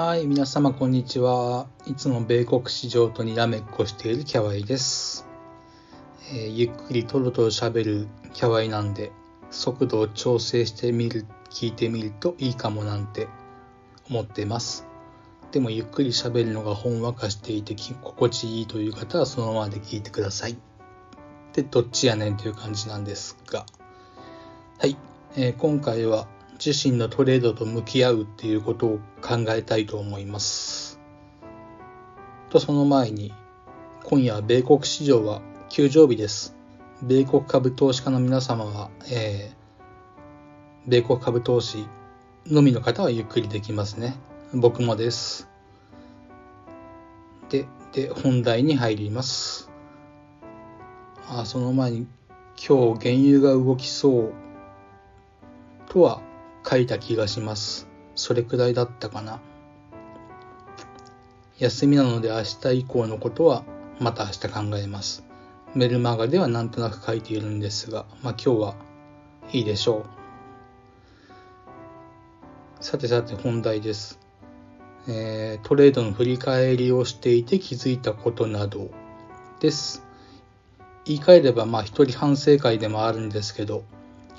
はい、皆様こんにちは。いつも米国市場とにらめっこしているキャワイです。えーゆっくりとろとろ喋るキャワイなんで、速度を調整してみる、聞いてみるといいかもなんて思ってます。でもゆっくり喋るのがほんわかしていて心地いいという方はそのままで聞いてください。で、どっちやねんという感じなんですが。はい、えー今回は自身のトレードと向き合うっていうことを考えたいと思います。とその前に今夜は米国市場は休場日です。米国株投資家の皆様は、えー米国株投資のみの方はゆっくりできますね。僕もです。で、で、本題に入ります。あ、その前に今日原油が動きそうとは書いた気がします。それくらいだったかな。休みなので明日以降のことはまた明日考えます。メルマガではなんとなく書いているんですが、まあ今日はいいでしょう。さてさて本題です。えートレードの振り返りをしていて気づいたことなどです。言い換えればまあ一人反省会でもあるんですけど、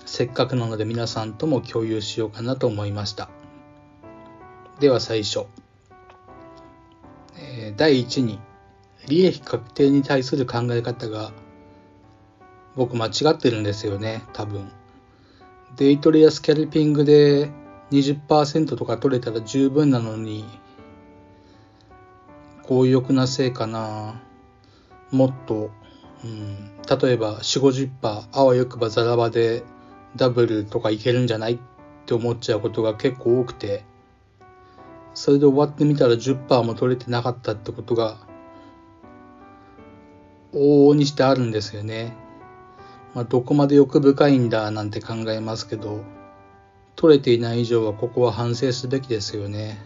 せっかくなので皆さんとも共有しようかなと思いました。では最初。え第1に、利益確定に対する考え方が僕間違ってるんですよね、多分。デイトレやスキャルピングで20%とか取れたら十分なのに、強欲なせいかな。もっと、うん、例えば4、50%、あわよくばザラバでダブルとかいけるんじゃないって思っちゃうことが結構多くて、それで終わってみたら10%も取れてなかったってことが、往々にしてあるんですよね。まあ、どこまで欲深いんだなんて考えますけど、取れていない以上はここは反省すべきですよね。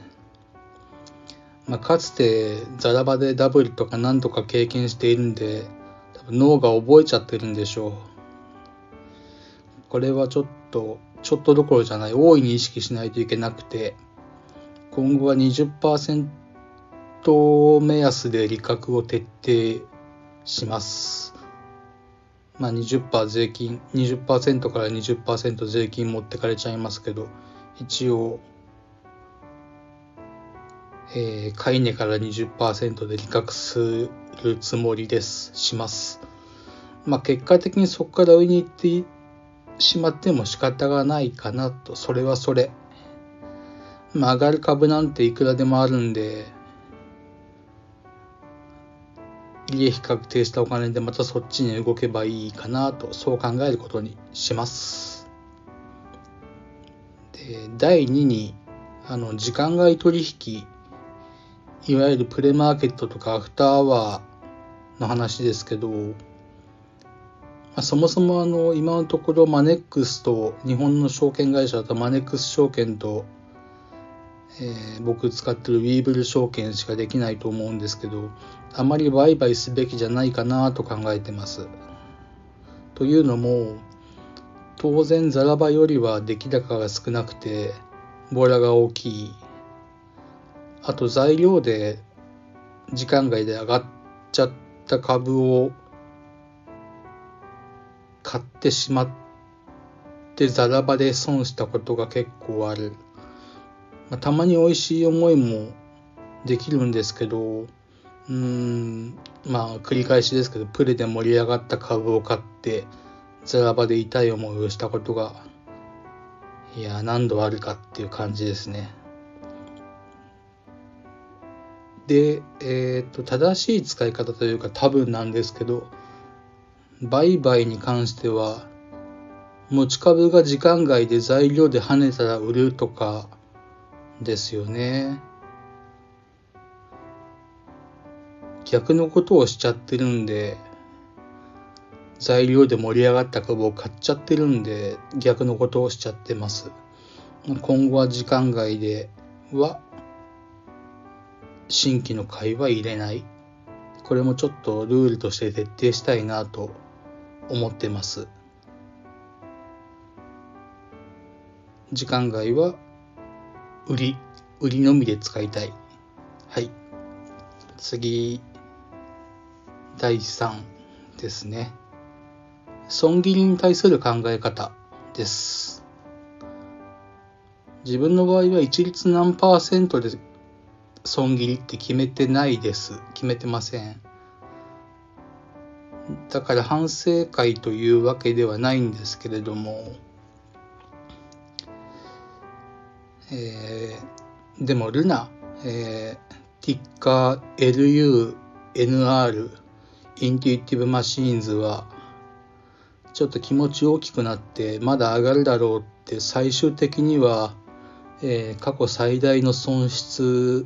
まあ、かつてザラバでダブルとか何とか経験しているんで、多分脳が覚えちゃってるんでしょう。これはちょっと、ちょっとどころじゃない、大いに意識しないといけなくて、今後は20%目安で利確を徹底します。まあ20%税金、20%から20%税金持ってかれちゃいますけど、一応、えー、買い値から20%で利確するつもりです。します。まあ結果的にそこから上に行ってしまっても仕方がないかなと、それはそれ。まあ上がる株なんていくらでもあるんで、利益確定したお金でまたそっちに動けばいいかなと、そう考えることにします。で、第2に、あの、時間外取引、いわゆるプレマーケットとかアフターアワーの話ですけど、まあ、そもそもあの、今のところマネックスと、日本の証券会社だとマネックス証券と、えー僕使ってるウィブル証券しかできないと思うんですけど、あまり売買すべきじゃないかなと考えてます。というのも、当然ザラバよりは出来高が少なくて、ボラが大きい。あと材料で時間外で上がっちゃった株を買ってしまってザラバで損したことが結構ある。まあ、たまに美味しい思いもできるんですけど、うん、まあ繰り返しですけど、プレで盛り上がった株を買って、ザラバで痛い思いをしたことが、いや、何度あるかっていう感じですね。で、えっ、と、正しい使い方というか多分なんですけど、売買に関しては、持ち株が時間外で材料で跳ねたら売るとかですよね。逆のことをしちゃってるんで、材料で盛り上がった株を買っちゃってるんで、逆のことをしちゃってます。今後は時間外では、新規の買いは入れない。これもちょっとルールとして徹底したいなと思ってます。時間外は売り売りのみで使いたい。はい。次、第3ですね。損切りに対する考え方です。自分の場合は一律何パーセントで損切りって決めてないです。決めてません。だから反省会というわけではないんですけれども、えー、でもルナ、えー、ティッカー LUNR インテュイティブマシーンズはちょっと気持ち大きくなってまだ上がるだろうって最終的には、えー、過去最大の損失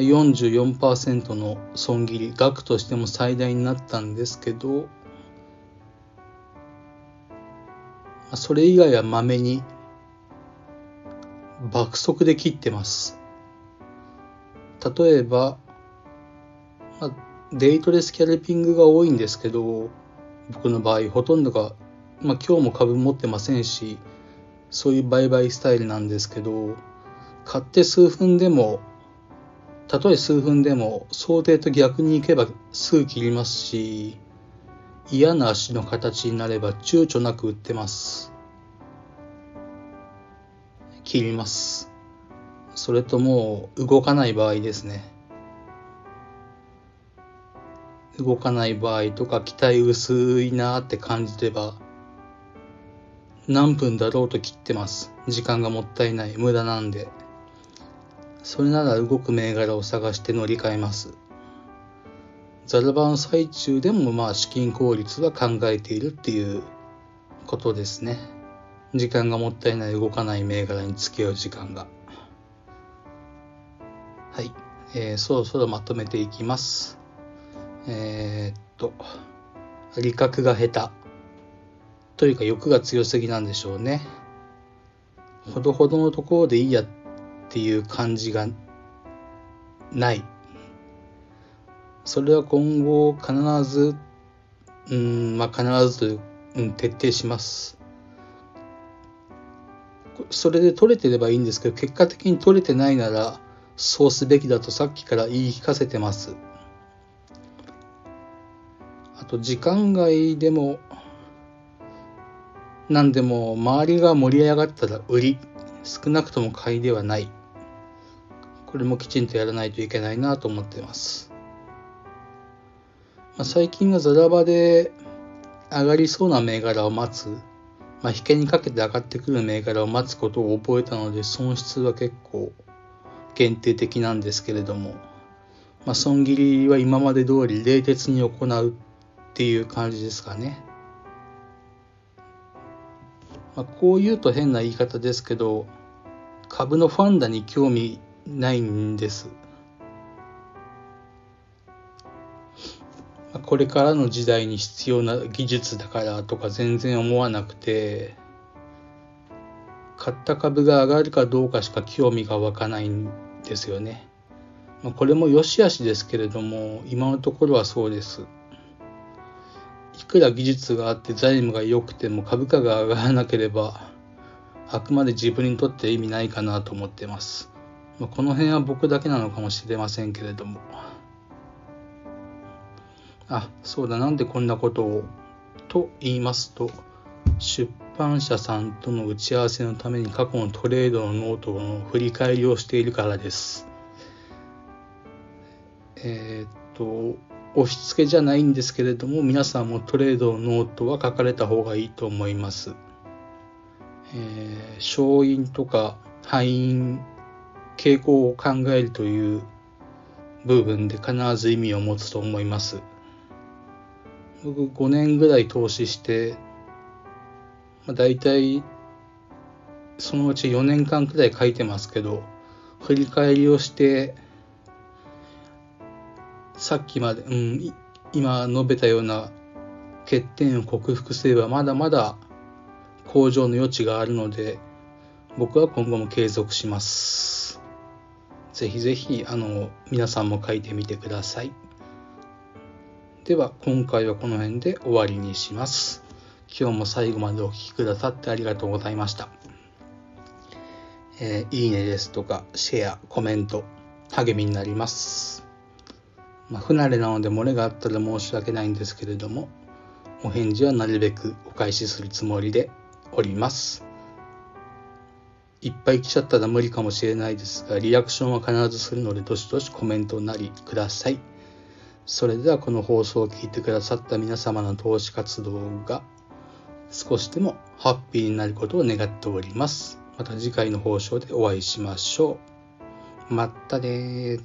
44%の損切り額としても最大になったんですけどそれ以外はまめに爆速で切ってます。例えば、ま、デイトレスキャルピングが多いんですけど僕の場合ほとんどが、まあ、今日も株持ってませんしそういう売買スタイルなんですけど買って数分でもたとえ数分でも想定と逆に行けばすぐ切りますし嫌な足の形になれば躊躇なく売ってます。切ります。それともう動かない場合ですね。動かない場合とか期待薄いなって感じれば何分だろうと切ってます。時間がもったいない。無駄なんで。それなら動く銘柄を探して乗り換えます。ザラバの最中でもまあ資金効率は考えているっていうことですね。時間がもったいない動かない銘柄に付き合う時間が。はい。えー、そろそろまとめていきます。えー、っと、理覚が下手。というか欲が強すぎなんでしょうね。ほどほどのところでいいやっていう感じがない。それは今後必ず、うん、まあ、必ず、うん、徹底します。それで取れてればいいんですけど、結果的に取れてないなら、そうすべきだとさっきから言い聞かせてます。あと、時間外でも、何でも、周りが盛り上がったら売り、少なくとも買いではない。これもきちんとやらないといけないなと思ってます。まあ、最近はザラバで上がりそうな銘柄を待つ、まあ、引けにかけて上がってくる銘柄を待つことを覚えたので損失は結構限定的なんですけれども、まあ、損切りは今まで通り冷徹に行うっていう感じですかね。まあ、こう言うと変な言い方ですけど株のファンダに興味ないんです。これからの時代に必要な技術だからとか全然思わなくて、買った株が上がるかどうかしか興味が湧かないんですよね。これも良し悪しですけれども、今のところはそうです。いくら技術があって財務が良くても株価が上がらなければ、あくまで自分にとって意味ないかなと思ってます。まあ、この辺は僕だけなのかもしれませんけれども。あ、そうだ、なんでこんなことを。と言いますと、出版社さんとの打ち合わせのために過去のトレードのノートの振り返りをしているからです。えー、っと、押し付けじゃないんですけれども、皆さんもトレードのノートは書かれた方がいいと思います。えー、勝因とか敗因傾向を考えるという部分で必ず意味を持つと思います。僕5年ぐらい投資して、まあ、大体そのうち4年間くらい書いてますけど、振り返りをして、さっきまで、うん、今述べたような欠点を克服すればまだまだ向上の余地があるので、僕は今後も継続します。ぜひぜひ、あの、皆さんも書いてみてください。では、今回はこの辺で終わりにします。今日も最後までお聴きくださってありがとうございました。えー、いいねですとか、シェア、コメント、励みになります。まあ、不慣れなので漏れがあったら申し訳ないんですけれども、お返事はなるべくお返しするつもりでおります。いっぱい来ちゃったら無理かもしれないですが、リアクションは必ずするので、どしどしコメントなりください。それではこの放送を聞いてくださった皆様の投資活動が少しでもハッピーになることを願っております。また次回の放送でお会いしましょう。またね